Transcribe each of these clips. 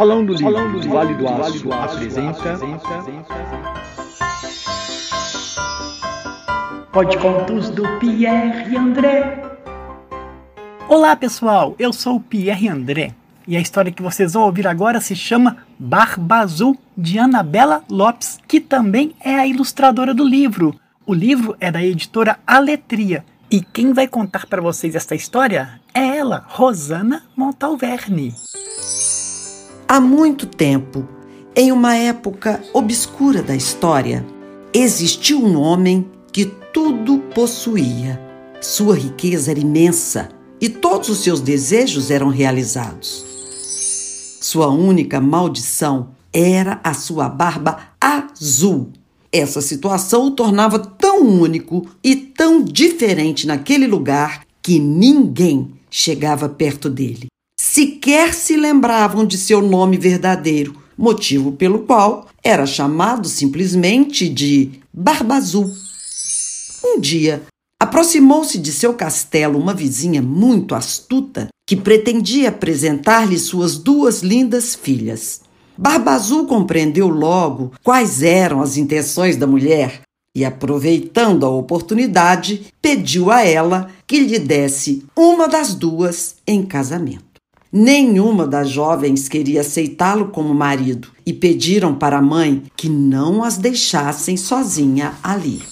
Salão do Livro, Salão do Vale do Aço, apresenta... Pode contos do Pierre André. Olá pessoal, eu sou o Pierre André e a história que vocês vão ouvir agora se chama Barba Azul de Anabela Lopes, que também é a ilustradora do livro. O livro é da editora Aletria e quem vai contar para vocês esta história é ela, Rosana Montalverne. Há muito tempo, em uma época obscura da história, existiu um homem que tudo possuía. Sua riqueza era imensa e todos os seus desejos eram realizados. Sua única maldição era a sua barba azul. Essa situação o tornava tão único e tão diferente naquele lugar que ninguém chegava perto dele sequer se lembravam de seu nome verdadeiro, motivo pelo qual era chamado simplesmente de Barba Azul. Um dia, aproximou-se de seu castelo uma vizinha muito astuta que pretendia apresentar-lhe suas duas lindas filhas. Barba Azul compreendeu logo quais eram as intenções da mulher e, aproveitando a oportunidade, pediu a ela que lhe desse uma das duas em casamento. Nenhuma das jovens queria aceitá-lo como marido e pediram para a mãe que não as deixassem sozinha ali.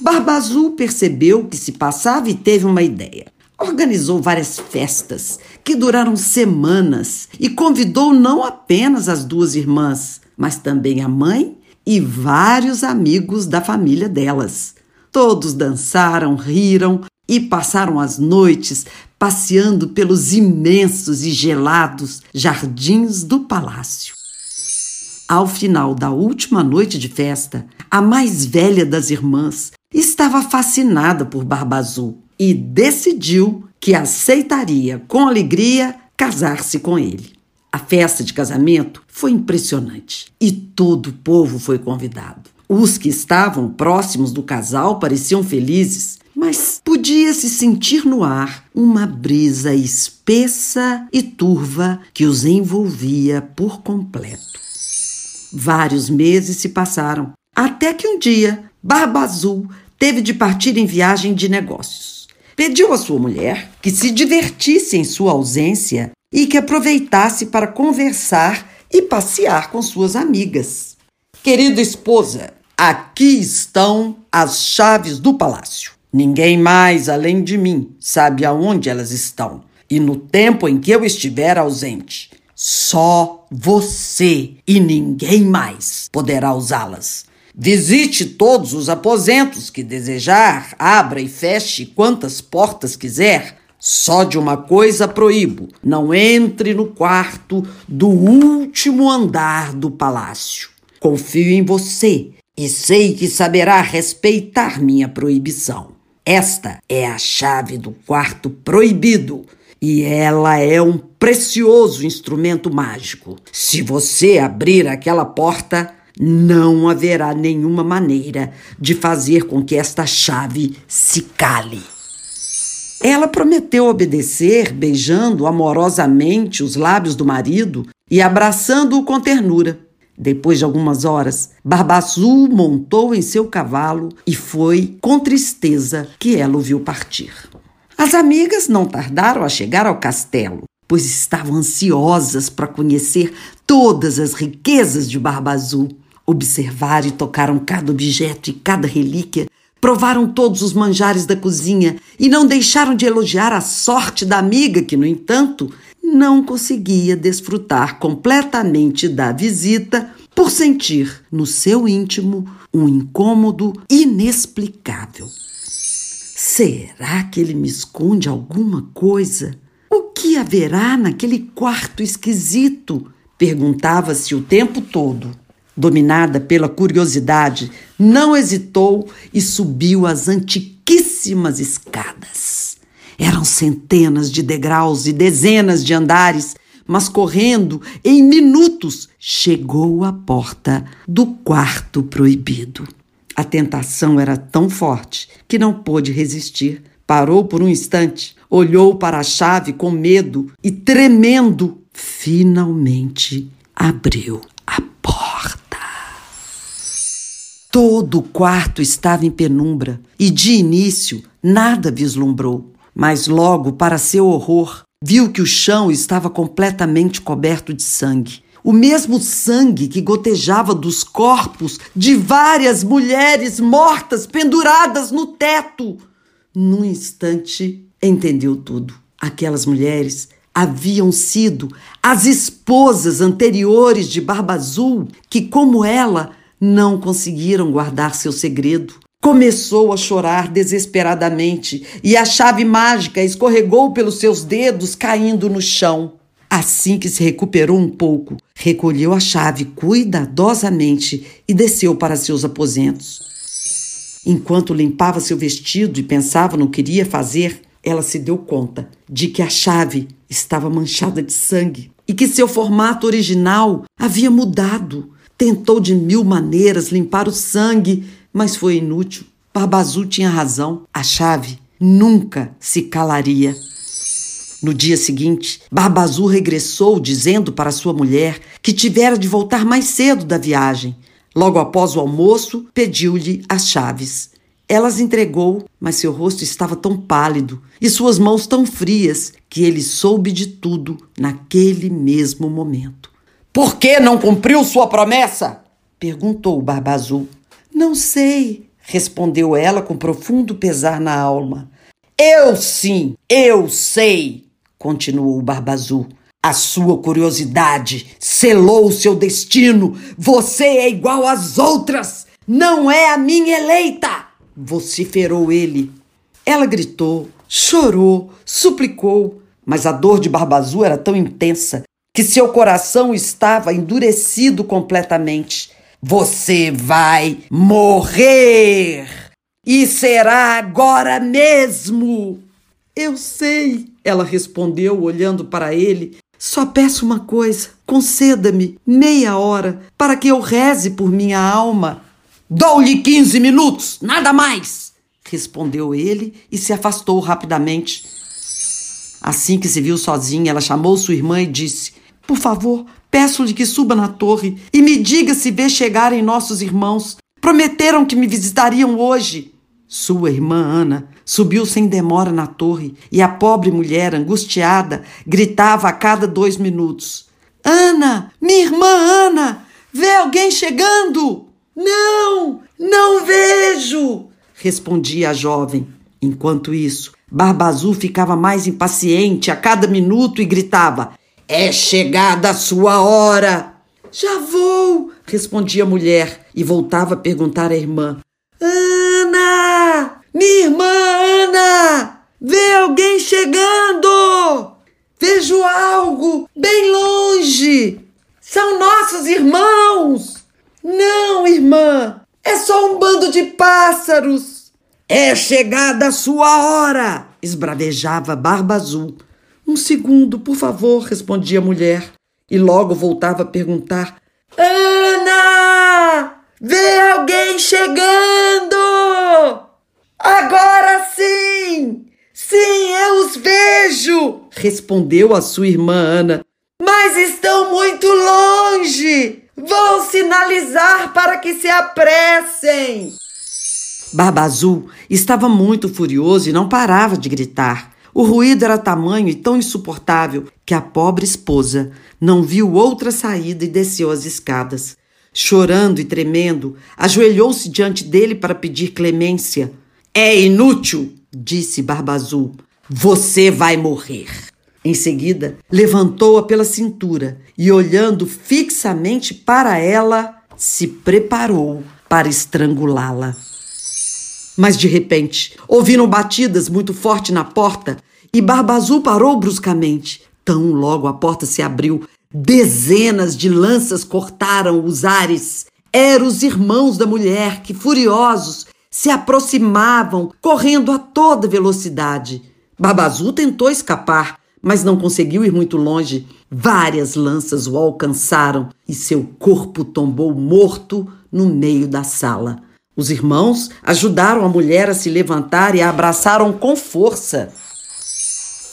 Barba Azul percebeu o que se passava e teve uma ideia. Organizou várias festas que duraram semanas e convidou não apenas as duas irmãs, mas também a mãe e vários amigos da família delas. Todos dançaram, riram e passaram as noites passeando pelos imensos e gelados jardins do palácio. Ao final da última noite de festa, a mais velha das irmãs estava fascinada por Barba Azul e decidiu que aceitaria com alegria casar-se com ele. A festa de casamento foi impressionante e todo o povo foi convidado. Os que estavam próximos do casal pareciam felizes mas podia-se sentir no ar uma brisa espessa e turva que os envolvia por completo. Vários meses se passaram, até que um dia Barba Azul teve de partir em viagem de negócios. Pediu à sua mulher que se divertisse em sua ausência e que aproveitasse para conversar e passear com suas amigas. Querida esposa, aqui estão as chaves do palácio. Ninguém mais, além de mim, sabe aonde elas estão. E no tempo em que eu estiver ausente, só você e ninguém mais poderá usá-las. Visite todos os aposentos que desejar, abra e feche quantas portas quiser. Só de uma coisa proíbo: não entre no quarto do último andar do palácio. Confio em você e sei que saberá respeitar minha proibição. Esta é a chave do quarto proibido e ela é um precioso instrumento mágico. Se você abrir aquela porta, não haverá nenhuma maneira de fazer com que esta chave se cale. Ela prometeu obedecer, beijando amorosamente os lábios do marido e abraçando-o com ternura. Depois de algumas horas, Barba Azul montou em seu cavalo e foi com tristeza que ela o viu partir. As amigas não tardaram a chegar ao castelo, pois estavam ansiosas para conhecer todas as riquezas de Barba Azul. Observaram e tocaram cada objeto e cada relíquia, provaram todos os manjares da cozinha e não deixaram de elogiar a sorte da amiga que, no entanto, não conseguia desfrutar completamente da visita por sentir no seu íntimo um incômodo inexplicável. Será que ele me esconde alguma coisa? O que haverá naquele quarto esquisito? Perguntava-se o tempo todo. Dominada pela curiosidade, não hesitou e subiu as antiquíssimas escadas. Eram centenas de degraus e dezenas de andares, mas correndo, em minutos, chegou à porta do quarto proibido. A tentação era tão forte que não pôde resistir. Parou por um instante, olhou para a chave com medo e, tremendo, finalmente abriu a porta. Todo o quarto estava em penumbra e, de início, nada vislumbrou. Mas logo, para seu horror, viu que o chão estava completamente coberto de sangue. O mesmo sangue que gotejava dos corpos de várias mulheres mortas penduradas no teto. Num instante, entendeu tudo. Aquelas mulheres haviam sido as esposas anteriores de Barba Azul, que, como ela, não conseguiram guardar seu segredo. Começou a chorar desesperadamente e a chave mágica escorregou pelos seus dedos, caindo no chão. Assim que se recuperou um pouco, recolheu a chave cuidadosamente e desceu para seus aposentos. Enquanto limpava seu vestido e pensava no que iria fazer, ela se deu conta de que a chave estava manchada de sangue e que seu formato original havia mudado. Tentou de mil maneiras limpar o sangue, mas foi inútil. Barba Azul tinha razão. A chave nunca se calaria. No dia seguinte, Barba Azul regressou dizendo para sua mulher que tivera de voltar mais cedo da viagem. Logo após o almoço, pediu-lhe as chaves. Elas entregou, mas seu rosto estava tão pálido e suas mãos tão frias que ele soube de tudo naquele mesmo momento. Por que não cumpriu sua promessa? perguntou Barba Azul. Não sei, respondeu ela com profundo pesar na alma. Eu sim, eu sei, continuou o Barba Azul. A sua curiosidade selou o seu destino. Você é igual às outras. Não é a minha eleita vociferou ele. Ela gritou, chorou, suplicou, mas a dor de Barba Azul era tão intensa que seu coração estava endurecido completamente. Você vai morrer! E será agora mesmo! Eu sei, ela respondeu, olhando para ele. Só peço uma coisa: conceda-me meia hora para que eu reze por minha alma. Dou-lhe quinze minutos, nada mais! Respondeu ele e se afastou rapidamente. Assim que se viu sozinha, ela chamou sua irmã e disse: Por favor, peço-lhe que suba na torre e me diga se vê chegarem nossos irmãos. Prometeram que me visitariam hoje. Sua irmã Ana subiu sem demora na torre e a pobre mulher, angustiada, gritava a cada dois minutos: Ana, minha irmã Ana, vê alguém chegando! Não, não vejo! respondia a jovem. Enquanto isso, Barba Azul ficava mais impaciente a cada minuto e gritava: É chegada a sua hora! Já vou! respondia a mulher e voltava a perguntar à irmã: Ana! Minha irmã Ana! Vê alguém chegando! Vejo algo bem longe! São nossos irmãos! Não, irmã, é só um bando de pássaros. É chegada a sua hora, esbravejava Barba Azul. Um segundo, por favor, respondia a mulher, e logo voltava a perguntar: Ana! Vê alguém chegando! Agora sim! Sim, eu os vejo! respondeu a sua irmã Ana. Mas estão muito longe! Vou sinalizar para que se apressem! Barba Azul estava muito furioso e não parava de gritar. O ruído era tamanho e tão insuportável que a pobre esposa não viu outra saída e desceu as escadas. Chorando e tremendo, ajoelhou-se diante dele para pedir clemência. É inútil, disse Barba Azul. Você vai morrer. Em seguida, levantou-a pela cintura e, olhando fixamente para ela, se preparou para estrangulá-la. Mas de repente, ouviram batidas muito forte na porta e Barba Azul parou bruscamente. Tão logo a porta se abriu, dezenas de lanças cortaram os ares. Eram os irmãos da mulher que, furiosos, se aproximavam, correndo a toda velocidade. Barba Azul tentou escapar, mas não conseguiu ir muito longe. Várias lanças o alcançaram e seu corpo tombou morto no meio da sala. Os irmãos ajudaram a mulher a se levantar e a abraçaram com força.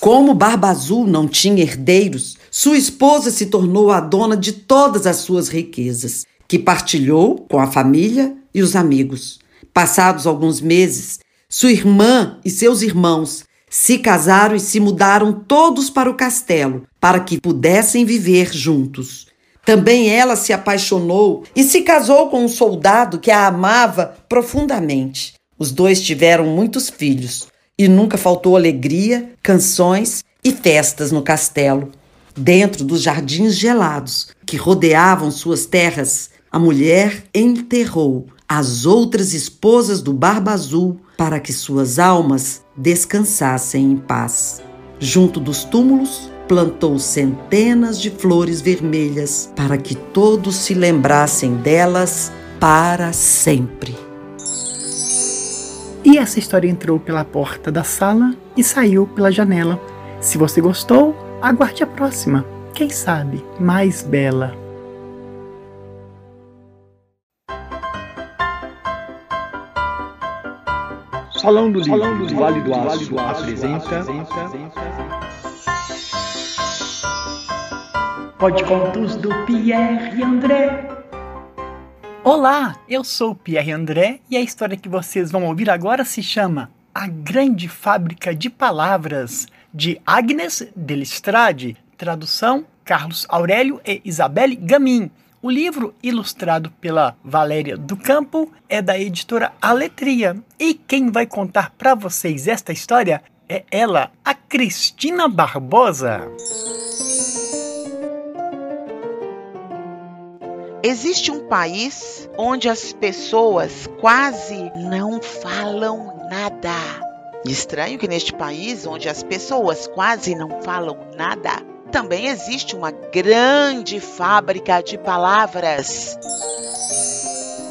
Como Barba Azul não tinha herdeiros, sua esposa se tornou a dona de todas as suas riquezas, que partilhou com a família e os amigos. Passados alguns meses, sua irmã e seus irmãos se casaram e se mudaram todos para o castelo, para que pudessem viver juntos. Também ela se apaixonou e se casou com um soldado que a amava profundamente. Os dois tiveram muitos filhos e nunca faltou alegria, canções e festas no castelo. Dentro dos jardins gelados que rodeavam suas terras, a mulher enterrou as outras esposas do Barba Azul para que suas almas descansassem em paz. Junto dos túmulos, plantou centenas de flores vermelhas para que todos se lembrassem delas para sempre. E essa história entrou pela porta da sala e saiu pela janela. Se você gostou, aguarde a próxima. Quem sabe mais bela. Salão do Livro, Salão do Vale do Aço, apresenta... Podcontos do Pierre André. Olá, eu sou o Pierre André e a história que vocês vão ouvir agora se chama A Grande Fábrica de Palavras, de Agnes Delistrade, tradução Carlos Aurélio e Isabelle Gamin. O livro, ilustrado pela Valéria do Campo, é da editora Aletria. E quem vai contar para vocês esta história é ela, a Cristina Barbosa. Existe um país onde as pessoas quase não falam nada. Estranho que neste país, onde as pessoas quase não falam nada, também existe uma grande fábrica de palavras.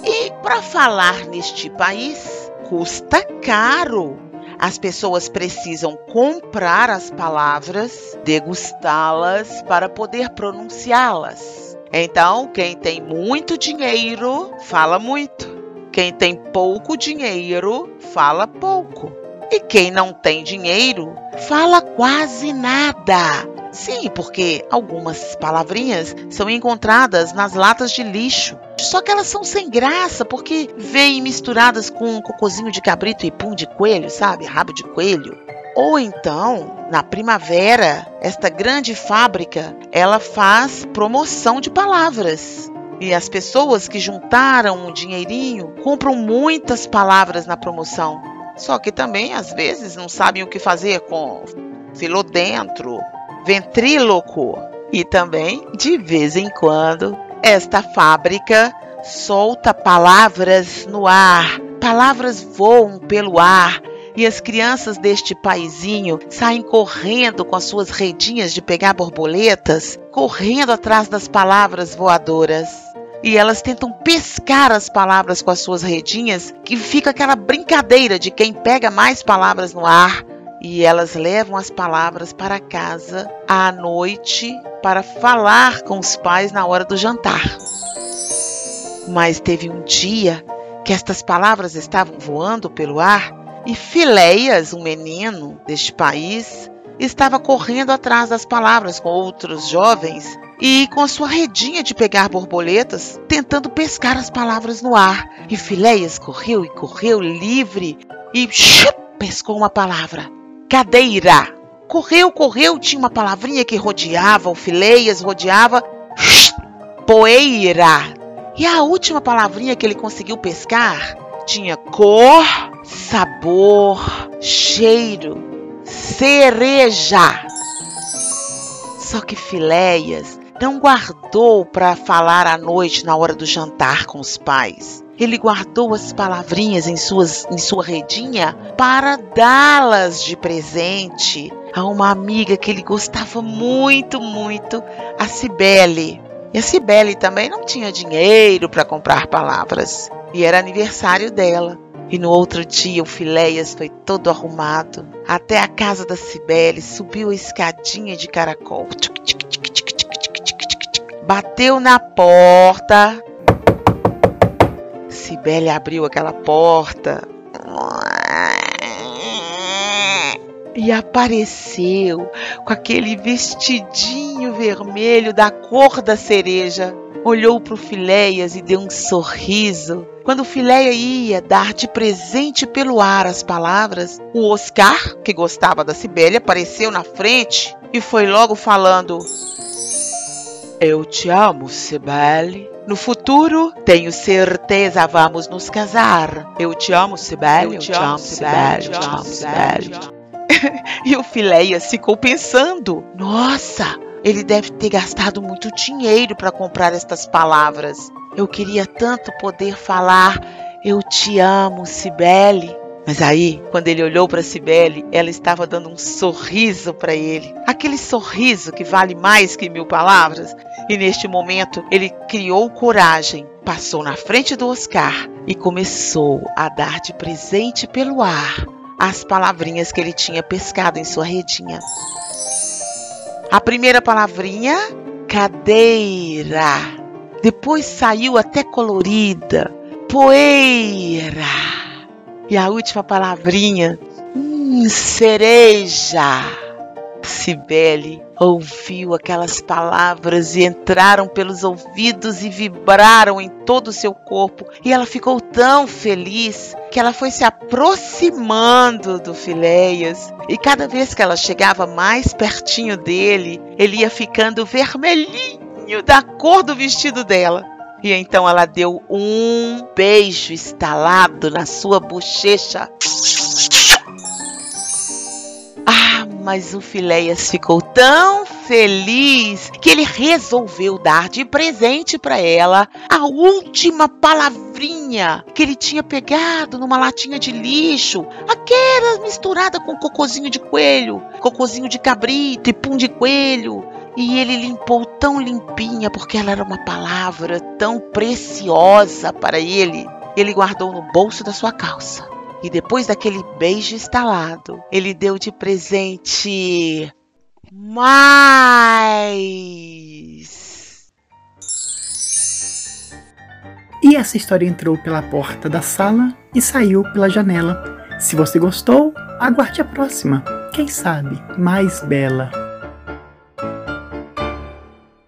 E para falar neste país, custa caro. As pessoas precisam comprar as palavras, degustá-las para poder pronunciá-las. Então, quem tem muito dinheiro fala muito. Quem tem pouco dinheiro fala pouco. E quem não tem dinheiro fala quase nada. Sim, porque algumas palavrinhas são encontradas nas latas de lixo. Só que elas são sem graça, porque vêm misturadas com cocôzinho de cabrito e pum de coelho, sabe? Rabo de coelho. Ou então, na primavera, esta grande fábrica, ela faz promoção de palavras. E as pessoas que juntaram um dinheirinho compram muitas palavras na promoção. Só que também, às vezes, não sabem o que fazer com filodentro, ventríloco. E também, de vez em quando, esta fábrica solta palavras no ar. Palavras voam pelo ar e as crianças deste paizinho saem correndo com as suas redinhas de pegar borboletas, correndo atrás das palavras voadoras. E elas tentam pescar as palavras com as suas redinhas, que fica aquela brincadeira de quem pega mais palavras no ar. E elas levam as palavras para casa à noite para falar com os pais na hora do jantar. Mas teve um dia que estas palavras estavam voando pelo ar e Fileias, um menino deste país, estava correndo atrás das palavras com outros jovens e com a sua redinha de pegar borboletas, tentando pescar as palavras no ar. E Fileias correu e correu livre e chup, pescou uma palavra: cadeira. Correu, correu, tinha uma palavrinha que rodeava, o Fileias rodeava poeira. E a última palavrinha que ele conseguiu pescar tinha cor, sabor, cheiro, cereja. Só que Filéias não guardou para falar à noite na hora do jantar com os pais. Ele guardou as palavrinhas em, suas, em sua redinha para dá-las de presente a uma amiga que ele gostava muito, muito, a Cibele. E a Cibele também não tinha dinheiro para comprar palavras e era aniversário dela. E no outro dia o Filéias foi todo arrumado até a casa da Cibele, subiu a escadinha de caracol, bateu na porta. Cibele abriu aquela porta. e apareceu com aquele vestidinho vermelho da cor da cereja. Olhou para o Filéias e deu um sorriso. Quando o Filéia ia dar de presente pelo ar as palavras, o Oscar, que gostava da Cibele, apareceu na frente e foi logo falando: Eu te amo, Cibele. No futuro, tenho certeza vamos nos casar. Eu te amo, Sibeli. Eu te amo, Sibeli. Eu te amo, Sibeli. e o Filéias ficou pensando: Nossa, ele deve ter gastado muito dinheiro para comprar estas palavras. Eu queria tanto poder falar: Eu te amo, Cibele. Mas aí, quando ele olhou para Cibele, ela estava dando um sorriso para ele. Aquele sorriso que vale mais que mil palavras. E neste momento, ele criou coragem, passou na frente do Oscar e começou a dar de presente pelo ar as palavrinhas que ele tinha pescado em sua redinha. A primeira palavrinha, cadeira. Depois saiu até colorida, poeira. E a última palavrinha, hum, cereja. Cibele ouviu aquelas palavras e entraram pelos ouvidos e vibraram em todo o seu corpo. E ela ficou tão feliz que ela foi se aproximando do Filéias. E cada vez que ela chegava mais pertinho dele, ele ia ficando vermelhinho da cor do vestido dela. E então ela deu um beijo estalado na sua bochecha. Mas o Filéias ficou tão feliz que ele resolveu dar de presente para ela a última palavrinha que ele tinha pegado numa latinha de lixo, aquela misturada com cocozinho de coelho, cocozinho de cabrito e pum de coelho. E ele limpou tão limpinha porque ela era uma palavra tão preciosa para ele. Ele guardou no bolso da sua calça. E depois daquele beijo estalado, ele deu de presente mais. E essa história entrou pela porta da sala e saiu pela janela. Se você gostou, aguarde a próxima. Quem sabe mais bela.